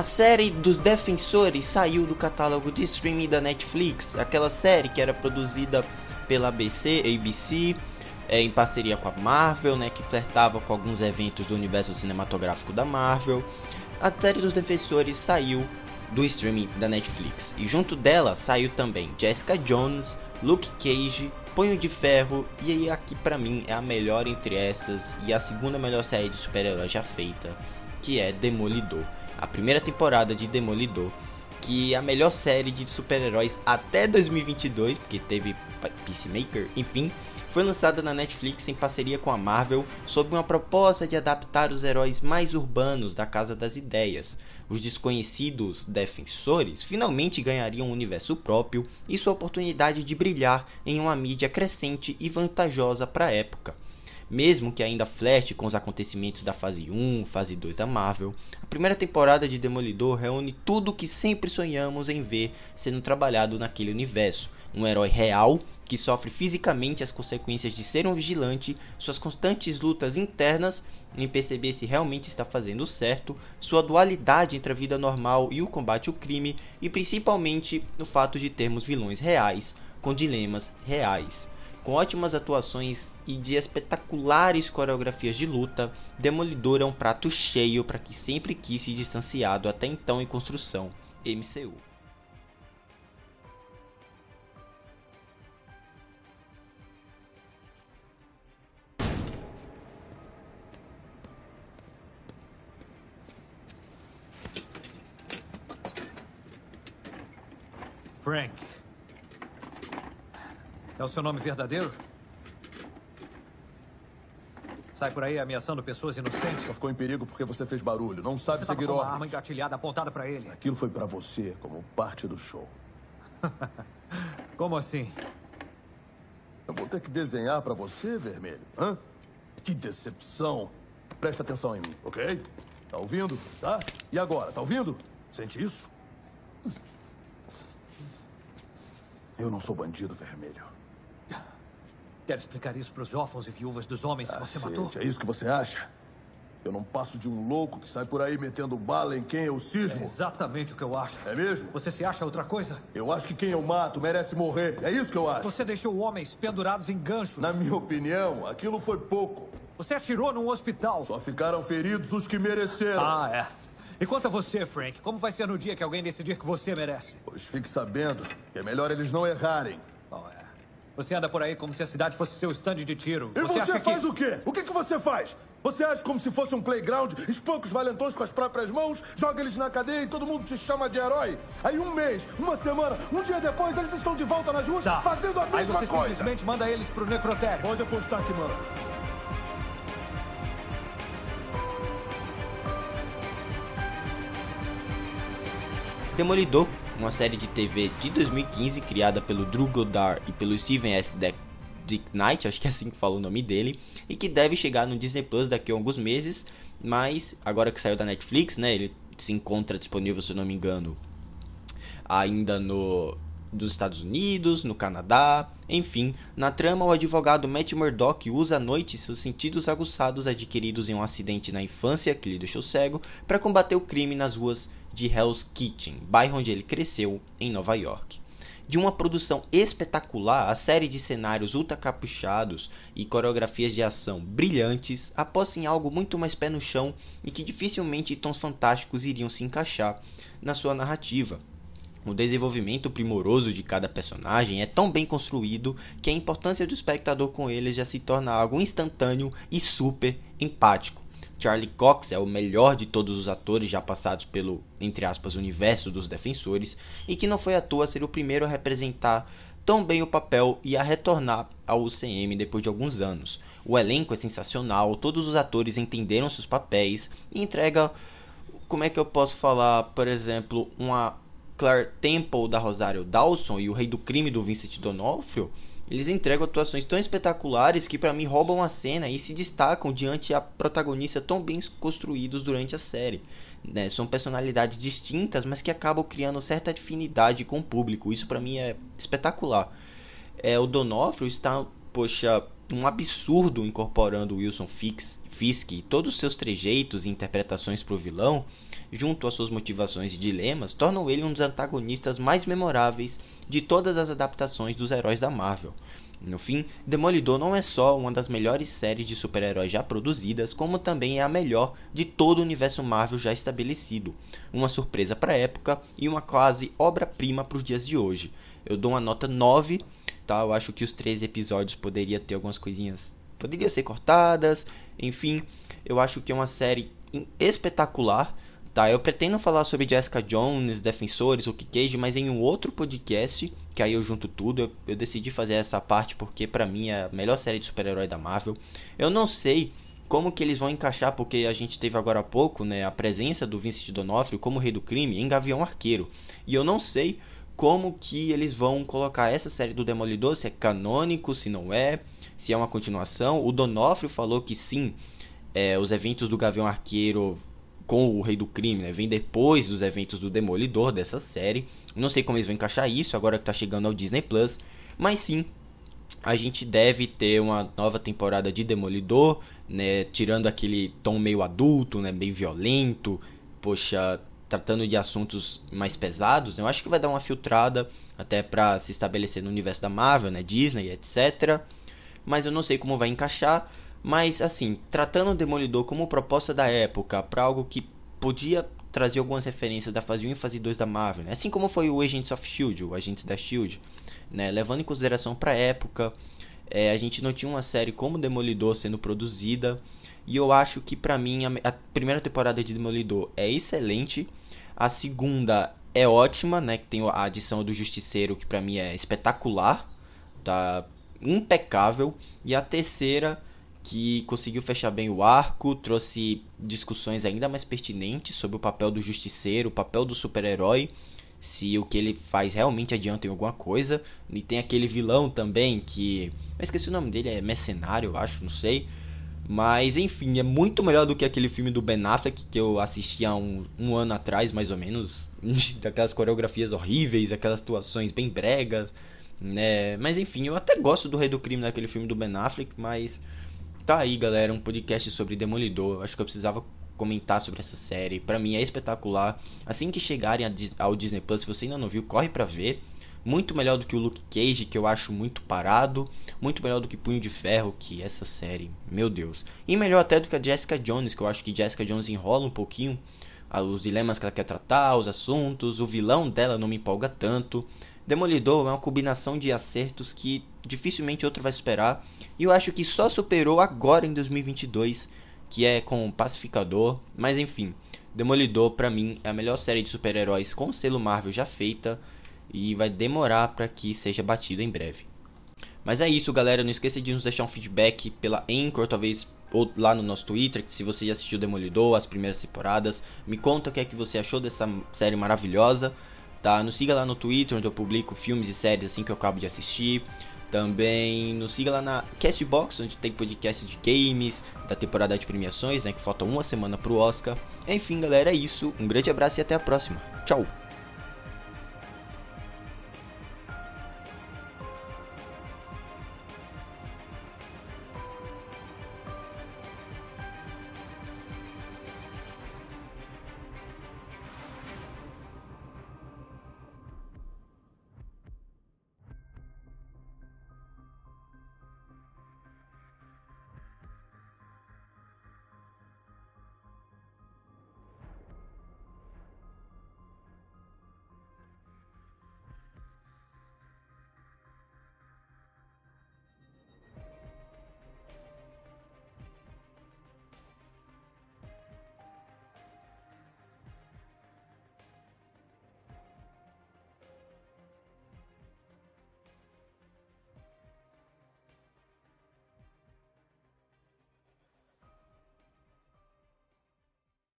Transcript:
A série dos Defensores saiu do catálogo de streaming da Netflix, aquela série que era produzida pela ABC, ABC, é, em parceria com a Marvel, né, que flertava com alguns eventos do universo cinematográfico da Marvel. A série dos Defensores saiu do streaming da Netflix e junto dela saiu também Jessica Jones, Luke Cage, Punho de Ferro e aí aqui para mim é a melhor entre essas e a segunda melhor série de super-heróis já feita, que é Demolidor. A primeira temporada de Demolidor, que é a melhor série de super-heróis até 2022, porque teve Peacemaker, enfim, foi lançada na Netflix em parceria com a Marvel sob uma proposta de adaptar os heróis mais urbanos da Casa das Ideias. Os desconhecidos defensores finalmente ganhariam um universo próprio e sua oportunidade de brilhar em uma mídia crescente e vantajosa para a época. Mesmo que ainda flerte com os acontecimentos da fase 1, fase 2 da Marvel, a primeira temporada de Demolidor reúne tudo o que sempre sonhamos em ver sendo trabalhado naquele universo um herói real que sofre fisicamente as consequências de ser um vigilante, suas constantes lutas internas em perceber se realmente está fazendo certo, sua dualidade entre a vida normal e o combate ao crime e principalmente o fato de termos vilões reais com dilemas reais. Com ótimas atuações e de espetaculares coreografias de luta, Demolidor é um prato cheio para que sempre quis se distanciar do até então em construção MCU. Frank. É o seu nome verdadeiro? Sai por aí ameaçando pessoas inocentes. Só ficou em perigo porque você fez barulho. Não sabe você seguir com ordens. uma arma engatilhada apontada para ele. Aquilo foi para você, como parte do show. Como assim? Eu vou ter que desenhar para você, vermelho. Hã? Que decepção. Presta atenção em mim, ok? Tá ouvindo? Tá? E agora, tá ouvindo? Sente isso? Eu não sou bandido vermelho. Quer explicar isso para os órfãos e viúvas dos homens que você matou? É isso que você acha? Eu não passo de um louco que sai por aí metendo bala em quem eu É cismo. exatamente o que eu acho. É mesmo? Você se acha outra coisa? Eu acho que quem eu mato merece morrer. É isso que eu acho. Você deixou homens pendurados em ganchos. Na minha opinião, aquilo foi pouco. Você atirou num hospital. Só ficaram feridos os que mereceram. Ah, é. E quanto a você, Frank? Como vai ser no dia que alguém decidir que você merece? Pois fique sabendo que é melhor eles não errarem. Oh, é. Você anda por aí como se a cidade fosse seu estande de tiro. E você, acha faz que... o quê? O que, que você faz? Você age como se fosse um playground, espanca os valentões com as próprias mãos, joga eles na cadeia e todo mundo te chama de herói? Aí um mês, uma semana, um dia depois, eles estão de volta nas ruas Tá. fazendo a Aí mesma você coisa. simplesmente manda eles pro necrotério. Pode apostar que manda. Demolidor, uma série de TV de 2015 criada pelo Drew Goddard e pelo Steven S. Deck Dick Knight, acho que é assim que fala o nome dele, e que deve chegar no Disney Plus daqui a alguns meses, mas agora que saiu da Netflix, né, ele se encontra disponível, se não me engano, ainda no dos Estados Unidos, no Canadá, enfim, na trama o advogado Matt Murdock usa à noite seus sentidos aguçados adquiridos em um acidente na infância que lhe deixou cego para combater o crime nas ruas de Hell's Kitchen, bairro onde ele cresceu em Nova York. De uma produção espetacular, a série de cenários ultra caprichados e coreografias de ação brilhantes aposta em algo muito mais pé no chão e que dificilmente tons fantásticos iriam se encaixar na sua narrativa. O desenvolvimento primoroso de cada personagem é tão bem construído que a importância do espectador com eles já se torna algo instantâneo e super empático. Charlie Cox é o melhor de todos os atores já passados pelo, entre aspas, universo dos defensores e que não foi à toa ser o primeiro a representar tão bem o papel e a retornar ao UCM depois de alguns anos. O elenco é sensacional, todos os atores entenderam seus papéis e entrega, como é que eu posso falar, por exemplo, uma Claire Temple da Rosário Dawson e o Rei do Crime do Vincent D'Onofrio, eles entregam atuações tão espetaculares que para mim roubam a cena e se destacam diante a protagonista tão bem construídos durante a série. Né? São personalidades distintas, mas que acabam criando certa afinidade com o público. Isso para mim é espetacular. É, o D'Onofrio está, poxa, um absurdo incorporando Wilson Fix, Fisk e todos os seus trejeitos e interpretações para o vilão junto às suas motivações e dilemas, tornam ele um dos antagonistas mais memoráveis de todas as adaptações dos heróis da Marvel. No fim, Demolidor não é só uma das melhores séries de super-heróis já produzidas, como também é a melhor de todo o universo Marvel já estabelecido. Uma surpresa para a época e uma quase obra-prima para os dias de hoje. Eu dou uma nota 9, tá? Eu acho que os 13 episódios poderia ter algumas coisinhas, poderiam ser cortadas, enfim, eu acho que é uma série espetacular Tá, eu pretendo falar sobre Jessica Jones, Defensores, o Cage, mas em um outro podcast, que aí eu junto tudo. Eu, eu decidi fazer essa parte porque para mim é a melhor série de super-herói da Marvel. Eu não sei como que eles vão encaixar, porque a gente teve agora há pouco, né, a presença do Vincent D'Onofrio como rei do crime em Gavião Arqueiro. E eu não sei como que eles vão colocar essa série do Demolidor, se é canônico, se não é, se é uma continuação. O D'Onofrio falou que sim, é, os eventos do Gavião Arqueiro com o Rei do Crime, né? Vem depois dos eventos do Demolidor dessa série. Não sei como eles vão encaixar isso agora que tá chegando ao Disney Plus, mas sim, a gente deve ter uma nova temporada de Demolidor, né? Tirando aquele tom meio adulto, né? Bem violento, poxa, tratando de assuntos mais pesados. Né? Eu acho que vai dar uma filtrada até para se estabelecer no universo da Marvel, né? Disney, etc. Mas eu não sei como vai encaixar. Mas, assim, tratando o Demolidor como proposta da época para algo que podia trazer algumas referências da fase 1 e fase 2 da Marvel, né? assim como foi o Agents of Shield, o Agentes da Shield, né? levando em consideração para a época, é, a gente não tinha uma série como Demolidor sendo produzida, e eu acho que para mim a, a, primeira temporada de Demolidor é excelente, a segunda é ótima, né? Que tem a adição do Justiceiro que para mim é espetacular, tá impecável, e a terceira que conseguiu fechar bem o arco, trouxe discussões ainda mais pertinentes sobre o papel do justiceiro, o papel do super-herói, se o que ele faz realmente adianta em alguma coisa. E tem aquele vilão também que. Eu esqueci o nome dele, é Mercenário, eu acho, não sei. Mas enfim, é muito melhor do que aquele filme do Ben Affleck que eu assisti há um, um ano atrás, mais ou menos. Daquelas coreografias horríveis, aquelas atuações bem bregas. Né? Mas enfim, eu até gosto do Rei do Crime naquele filme do Ben Affleck, mas Tá aí, galera, um podcast sobre Demolidor. Acho que eu precisava comentar sobre essa série. Para mim é espetacular. Assim que chegarem ao Disney Plus, se você ainda não viu, corre para ver. Muito melhor do que o Luke Cage, que eu acho muito parado. Muito melhor do que Punho de Ferro, que essa série, meu Deus. E melhor até do que a Jessica Jones, que eu acho que Jessica Jones enrola um pouquinho os dilemas que ela quer tratar, os assuntos. O vilão dela não me empolga tanto. Demolidor é uma combinação de acertos que dificilmente outro vai superar. E eu acho que só superou agora em 2022, que é com Pacificador. Mas enfim, Demolidor para mim é a melhor série de super-heróis com selo Marvel já feita e vai demorar para que seja batido em breve. Mas é isso, galera. Não esqueça de nos deixar um feedback pela Anchor, talvez ou lá no nosso Twitter, se você já assistiu Demolidor, as primeiras temporadas. Me conta o que é que você achou dessa série maravilhosa tá? Nos siga lá no Twitter, onde eu publico filmes e séries assim que eu acabo de assistir. Também nos siga lá na Castbox, onde tem podcast de games, da temporada de premiações, né? Que falta uma semana pro Oscar. Enfim, galera, é isso. Um grande abraço e até a próxima. Tchau!